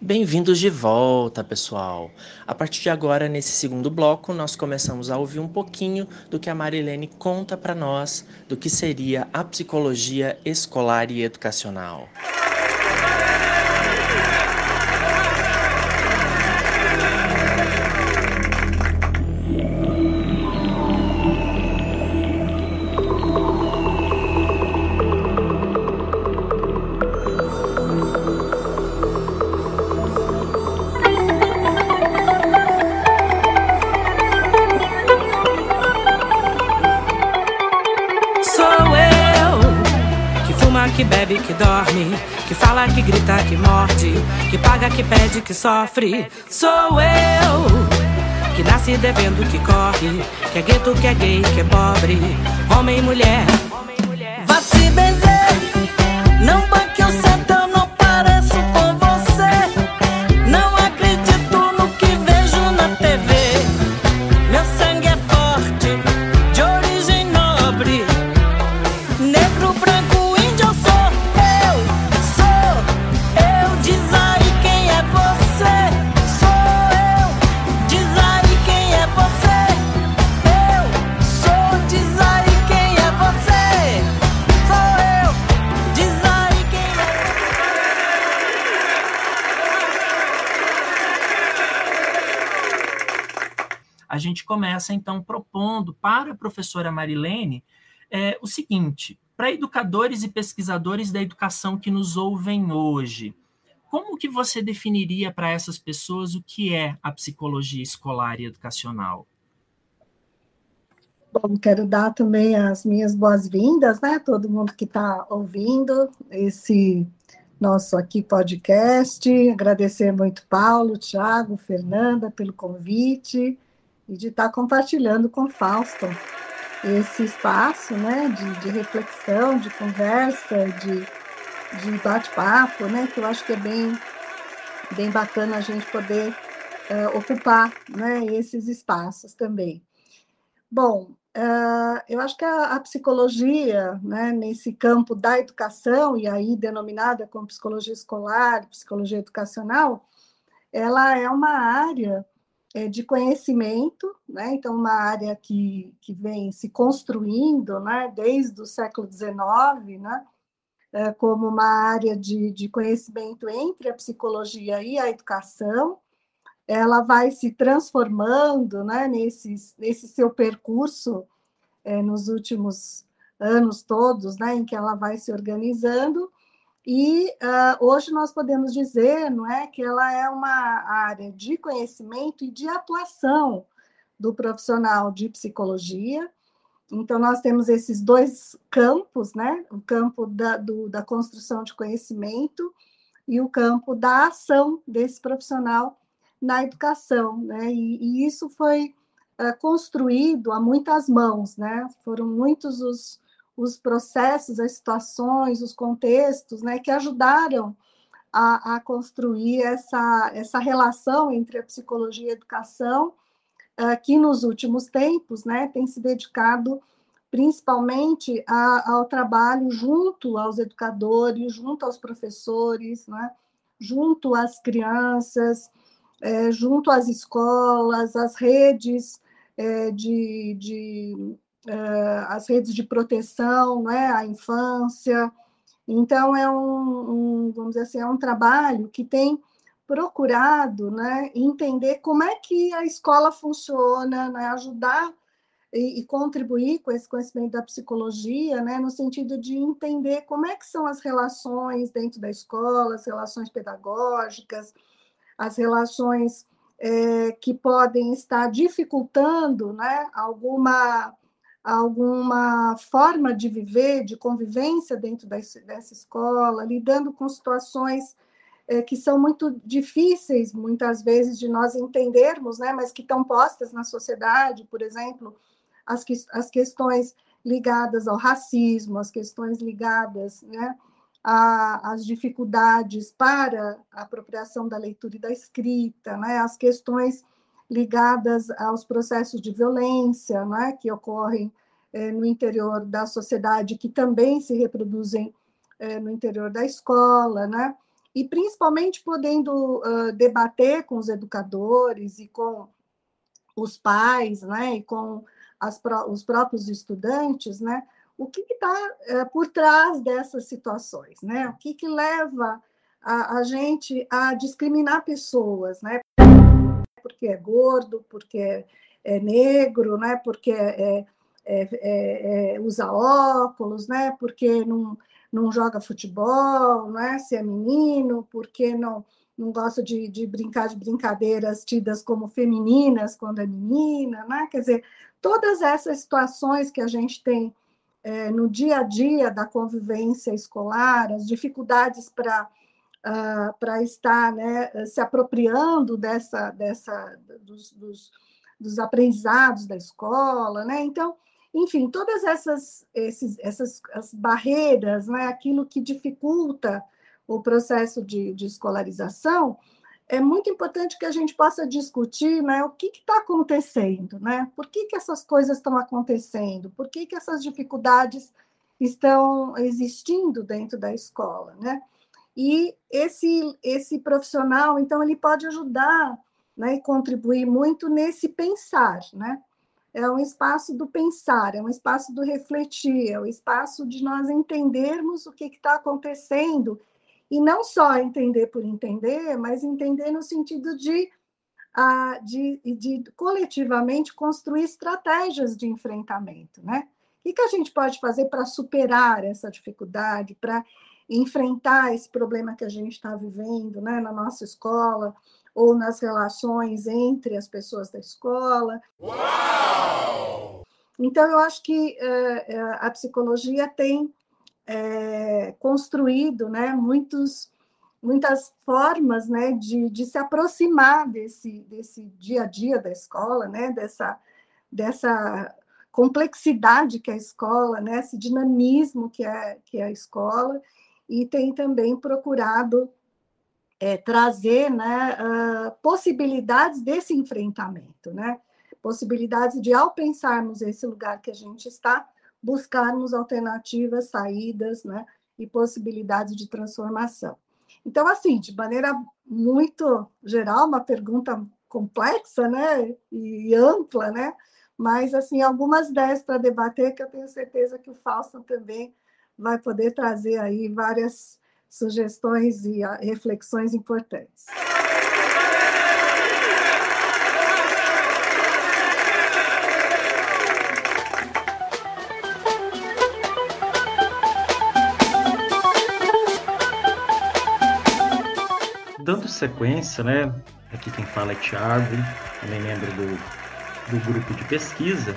Bem-vindos de volta, pessoal! A partir de agora, nesse segundo bloco, nós começamos a ouvir um pouquinho do que a Marilene conta para nós do que seria a psicologia escolar e educacional. Que dorme, que fala, que grita, que morde, que paga, que pede, que sofre. Sou eu que nasce devendo, que corre, que é gueto, que é gay, que é pobre, homem e mulher. Vá se benzer, não banque o centro. Começa então propondo para a professora Marilene é, o seguinte: para educadores e pesquisadores da educação que nos ouvem hoje, como que você definiria para essas pessoas o que é a psicologia escolar e educacional? Bom, quero dar também as minhas boas-vindas, né? Todo mundo que está ouvindo esse nosso aqui podcast. Agradecer muito Paulo, Tiago, Fernanda pelo convite e de estar compartilhando com Fausto esse espaço né, de, de reflexão, de conversa, de, de bate-papo, né, que eu acho que é bem, bem bacana a gente poder uh, ocupar né, esses espaços também. Bom, uh, eu acho que a, a, psicologia, né, nesse campo da educação, e aí denominada como psicologia escolar, psicologia educacional, ela é uma área de conhecimento, né? então uma área que, que vem se construindo né? desde o século XIX, né? É, como uma área de, de conhecimento entre a psicologia e a educação, ela vai se transformando né? nesse, nesse seu percurso é, nos últimos anos todos, né? em que ela vai se organizando, e uh, hoje nós podemos dizer, não é, que ela é uma área de conhecimento e de atuação do profissional de psicologia. Então nós temos esses dois campos, né? O campo da, do, da construção de conhecimento e o campo da ação desse profissional na educação, né? E, e isso foi uh, construído a muitas mãos, né? Foram muitos os os processos, as situações, os contextos, né, que ajudaram a, a construir essa, essa relação entre a psicologia e a educação, uh, que nos últimos tempos, né, tem se dedicado principalmente a, ao trabalho junto aos educadores, junto aos professores, né, junto às crianças, é, junto às escolas, às redes é, de, de as redes de proteção, né, à infância. Então, é um, um, vamos dizer assim, é um trabalho que tem procurado né, entender como é que a escola funciona, né, ajudar e, e, contribuir com esse conhecimento da psicologia, né, no sentido de entender como é que são as relações dentro da escola, as relações pedagógicas, as relações é, que podem estar dificultando né, alguma alguma forma de viver, de convivência dentro dessa escola, lidando com situações é, que são muito difíceis, muitas vezes, de nós entendermos, né, mas que estão postas na sociedade, por exemplo, as, que, as questões ligadas ao racismo, as questões ligadas né, às dificuldades para a apropriação da leitura e da escrita, né, as questões ligadas aos processos de violência né, que ocorrem é, no interior da sociedade, que também se reproduzem é, no interior da escola, né? e principalmente podendo uh, debater com os educadores e com os pais, né, e com as, os próprios estudantes, né, o que está uh, por trás dessas situações, né, o que, que leva a, a gente a discriminar pessoas, né, porque é gordo, porque é, é negro, né, porque é, é, é, é usa óculos, né, porque não não joga futebol, né? se é menino, porque não, não gosta de, de brincar de brincadeiras tidas como femininas quando é menina, né? quer dizer, todas essas situações que a gente tem é, no dia a dia da convivência escolar, as dificuldades para ah, para estar né, se apropriando dessa, dessa dos, dos, dos aprendizados da escola, né? Então, enfim, todas essas, esses, essas as barreiras, né, aquilo que dificulta o processo de, de escolarização, é muito importante que a gente possa discutir né, o que está acontecendo, né? por que, que essas coisas estão acontecendo, por que, que essas dificuldades estão existindo dentro da escola. Né? E esse, esse profissional, então, ele pode ajudar né, e contribuir muito nesse pensar, né? é um espaço do pensar, é um espaço do refletir, é um espaço de nós entendermos o que está acontecendo, e não só entender por entender, mas entender no sentido de, de, de coletivamente construir estratégias de enfrentamento. Né? O que a gente pode fazer para superar essa dificuldade, para enfrentar esse problema que a gente está vivendo né, na nossa escola, ou nas relações entre as pessoas da escola. Uau! Então, eu acho que uh, a psicologia tem é, construído né, muitos, muitas formas né, de, de se aproximar desse, desse dia a dia da escola, né, dessa, dessa complexidade que é a escola, né, esse dinamismo que é, que é a escola, e tem também procurado é, trazer né, uh, possibilidades desse enfrentamento, né? possibilidades de, ao pensarmos esse lugar que a gente está, buscarmos alternativas, saídas né, e possibilidades de transformação. Então, assim, de maneira muito geral, uma pergunta complexa né, e ampla, né? mas assim, algumas ideias para debater que eu tenho certeza que o Fausto também vai poder trazer aí várias sugestões e ah, reflexões importantes. Dando sequência, né? Aqui quem fala é Tiago, também membro do, do grupo de pesquisa.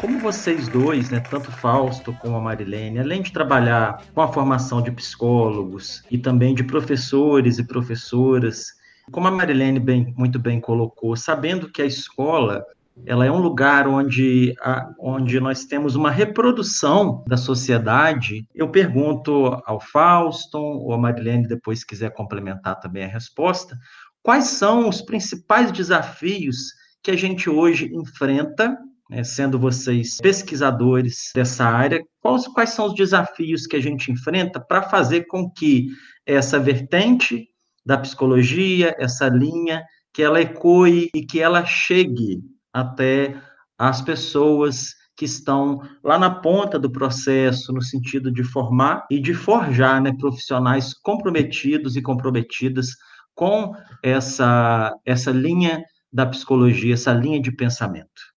Como vocês dois, né, tanto Fausto como a Marilene, além de trabalhar com a formação de psicólogos e também de professores e professoras, como a Marilene bem, muito bem colocou, sabendo que a escola ela é um lugar onde, a, onde nós temos uma reprodução da sociedade. Eu pergunto ao Fausto ou a Marilene, depois se quiser complementar também a resposta, quais são os principais desafios que a gente hoje enfrenta né, sendo vocês pesquisadores dessa área, quais, quais são os desafios que a gente enfrenta para fazer com que essa vertente da psicologia, essa linha, que ela ecoe e que ela chegue até as pessoas que estão lá na ponta do processo, no sentido de formar e de forjar né, profissionais comprometidos e comprometidas com essa, essa linha da psicologia, essa linha de pensamento.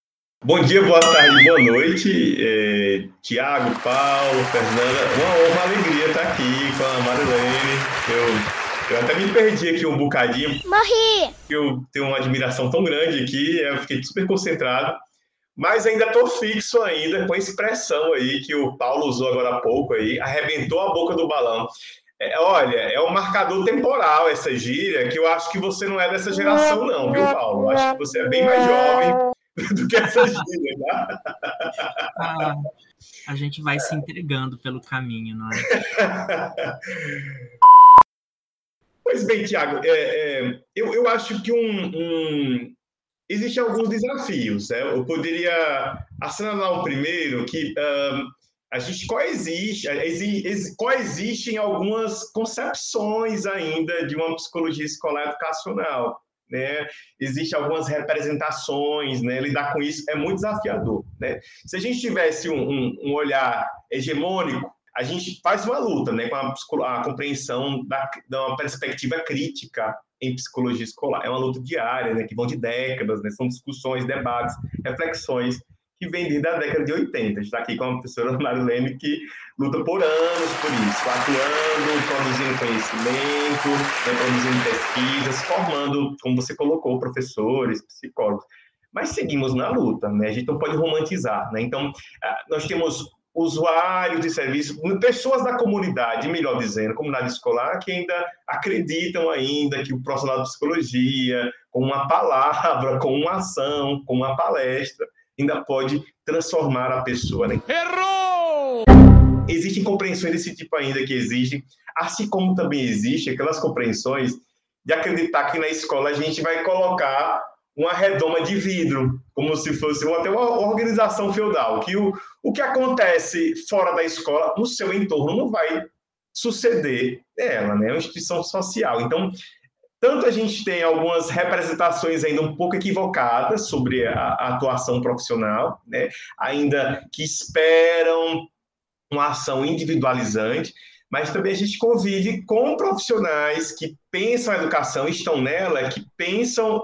Bom dia, boa tarde, boa noite. É, Tiago, Paulo, Fernanda. Uma, uma alegria estar aqui com a Marilene. Eu, eu até me perdi aqui um bocadinho. Morri! Eu tenho uma admiração tão grande aqui, eu fiquei super concentrado. Mas ainda estou fixo ainda com a expressão aí que o Paulo usou agora há pouco aí, arrebentou a boca do balão. É, olha, é um marcador temporal essa gíria, que eu acho que você não é dessa geração não, viu, Paulo? Acho que você é bem mais jovem do que essa gíria, né? Ah, a gente vai se entregando pelo caminho, não é? Pois bem, Tiago, é, é, eu, eu acho que um, um existem alguns desafios. Né? Eu poderia assinalar um primeiro que um, a gente coexiste, exi, coexistem algumas concepções ainda de uma psicologia escolar educacional. Né? Existem algumas representações, né? lidar com isso é muito desafiador. Né? Se a gente tivesse um, um, um olhar hegemônico, a gente faz uma luta né, com a, a compreensão da, da uma perspectiva crítica em psicologia escolar. É uma luta diária, né, que vão de décadas, né, são discussões, debates, reflexões que vem desde a década de 80. A gente está aqui com a professora Marilene que luta por anos por isso, atuando, produzindo conhecimento, né, produzindo pesquisas, formando, como você colocou, professores, psicólogos. Mas seguimos na luta, né? A gente não pode romantizar, né? Então, ah, nós temos usuários de serviço, pessoas da comunidade, melhor dizendo, comunidade escolar, que ainda acreditam ainda que o profissional de psicologia, com uma palavra, com uma ação, com uma palestra, ainda pode transformar a pessoa. Né? Errou! Existem compreensões desse tipo ainda que existem, assim como também existem aquelas compreensões de acreditar que na escola a gente vai colocar uma redoma de vidro, como se fosse até uma organização feudal, que o, o que acontece fora da escola, no seu entorno, não vai suceder ela, né? É uma instituição social. Então, tanto a gente tem algumas representações ainda um pouco equivocadas sobre a, atuação profissional, né? ainda que esperam uma ação individualizante, mas também a gente convive com profissionais que pensam a educação, estão nela, que pensam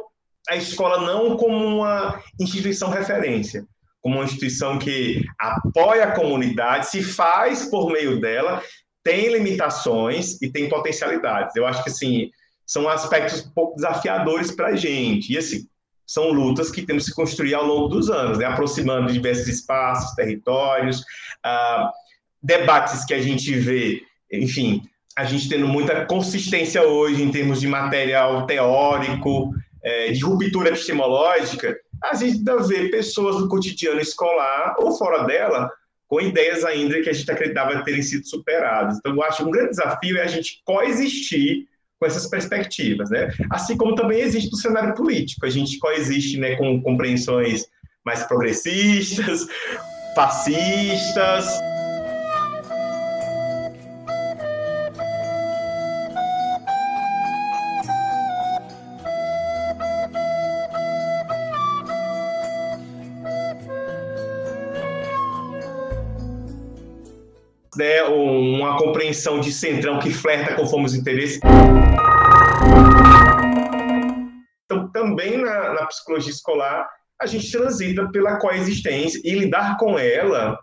a escola não como uma instituição referência, como uma instituição que apoia a comunidade, se faz por meio dela, tem limitações e tem potencialidades. Eu acho que, assim, são aspectos um pouco desafiadores para a gente. E, assim, são lutas que temos que construir ao longo dos anos, né? aproximando diversos espaços, territórios, uh, debates que a gente vê, enfim, a gente tendo muita consistência hoje em termos de material teórico, é, de ruptura epistemológica, a gente ainda vê pessoas no cotidiano escolar ou fora dela com ideias ainda que a gente acreditava terem sido superadas. Então, eu acho que um grande desafio é a gente coexistir com essas perspectivas, né? Assim como também existe no cenário político, a gente coexiste, né, com compreensões mais progressistas, fascistas, né, uma compreensão de centrão que flerta conforme os interesses. Então, também na, na psicologia escolar, a gente transita pela coexistência e lidar com ela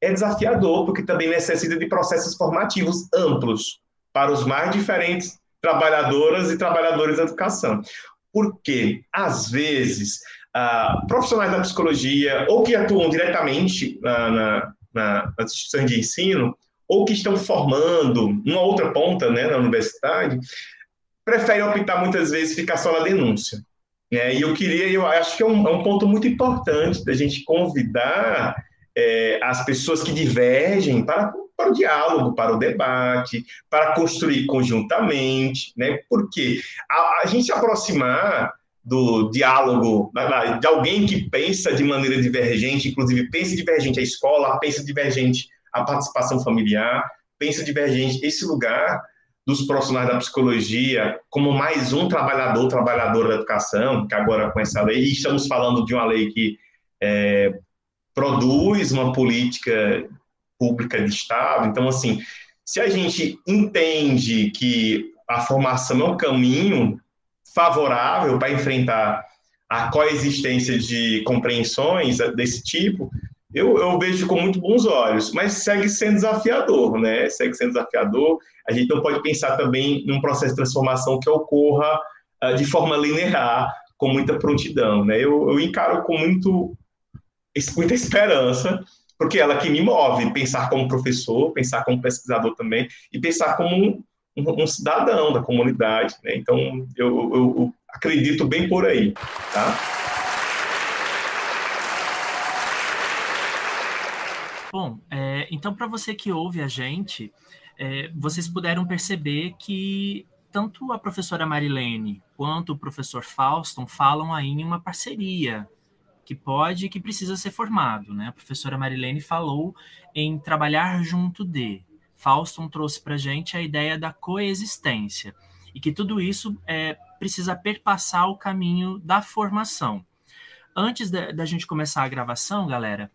é desafiador, porque também necessita de processos formativos amplos para os mais diferentes trabalhadoras e trabalhadores da educação. Porque, às vezes, uh, profissionais da psicologia ou que atuam diretamente uh, na, na, nas instituições de ensino, ou que estão formando uma outra ponta né, na universidade, preferem optar muitas vezes ficar só na denúncia. Né? E eu queria, eu acho que é um, é um ponto muito importante da gente convidar é, as pessoas que divergem para, para o diálogo, para o debate, para construir conjuntamente, né? Porque a, a gente aproximar do diálogo de alguém que pensa de maneira divergente, inclusive pensa divergente a escola, pensa divergente a participação familiar, pensa divergente esse lugar dos profissionais da psicologia como mais um trabalhador, trabalhadora da educação, que agora com essa lei, e estamos falando de uma lei que é, produz uma política pública de Estado. Então, assim, se a gente entende que a formação é um caminho favorável para enfrentar a coexistência de compreensões desse tipo, eu, eu, vejo com muito bons olhos, mas segue sendo desafiador, né? Segue sendo desafiador. A gente não pode pensar também num processo de transformação que ocorra uh, de forma linear, com muita prontidão, né? Eu, eu encaro com muito, muita esperança, porque ela que me move, pensar como professor, pensar como pesquisador também, e pensar como um, um, cidadão da comunidade, né? Então, eu, eu, eu acredito bem por aí, tá? Bom, é, então para você que ouve a gente, é, vocês puderam perceber que tanto a professora Marilene quanto o professor Fauston falam aí em uma parceria que pode e que precisa ser formado. Né? A professora Marilene falou em trabalhar junto de. Fauston trouxe para a gente a ideia da coexistência e que tudo isso é, precisa perpassar o caminho da formação. Antes da, gente começar a gravação, galera,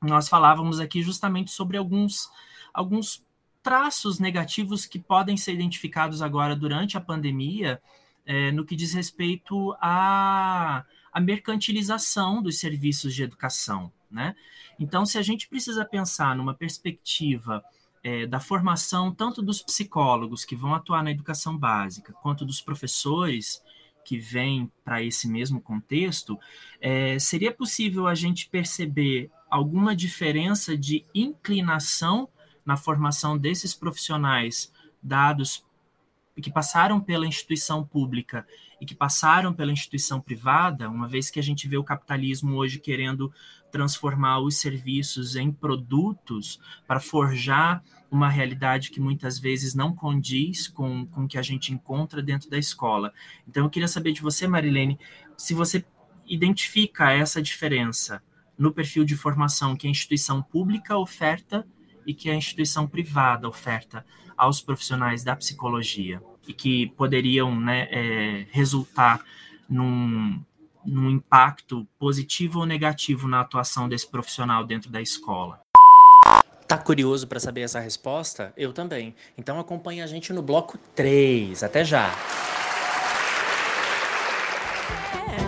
nós falávamos aqui justamente sobre alguns, alguns traços negativos que podem ser identificados agora durante a pandemia é, no que diz respeito à, à mercantilização dos serviços de educação. Né? Então, se a gente precisa pensar numa perspectiva é, da formação tanto dos psicólogos que vão atuar na educação básica, quanto dos professores que vêm para esse mesmo contexto, é, seria possível a gente perceber alguma diferença de inclinação na formação desses profissionais dados que passaram pela instituição pública e que passaram pela instituição privada, uma vez que a gente vê o capitalismo hoje querendo transformar os serviços em produtos para forjar uma realidade que muitas vezes não condiz com, com o que a gente encontra dentro da escola. Então, eu queria saber de você, Marilene, se você identifica essa diferença no perfil de formação que a instituição pública oferta e que a instituição privada oferta aos profissionais da psicologia e que poderiam né, é, resultar num, num impacto positivo ou negativo na atuação desse profissional dentro da escola? Tá curioso para saber essa resposta? Eu também. Então acompanhe a gente no bloco 3. Até já. É.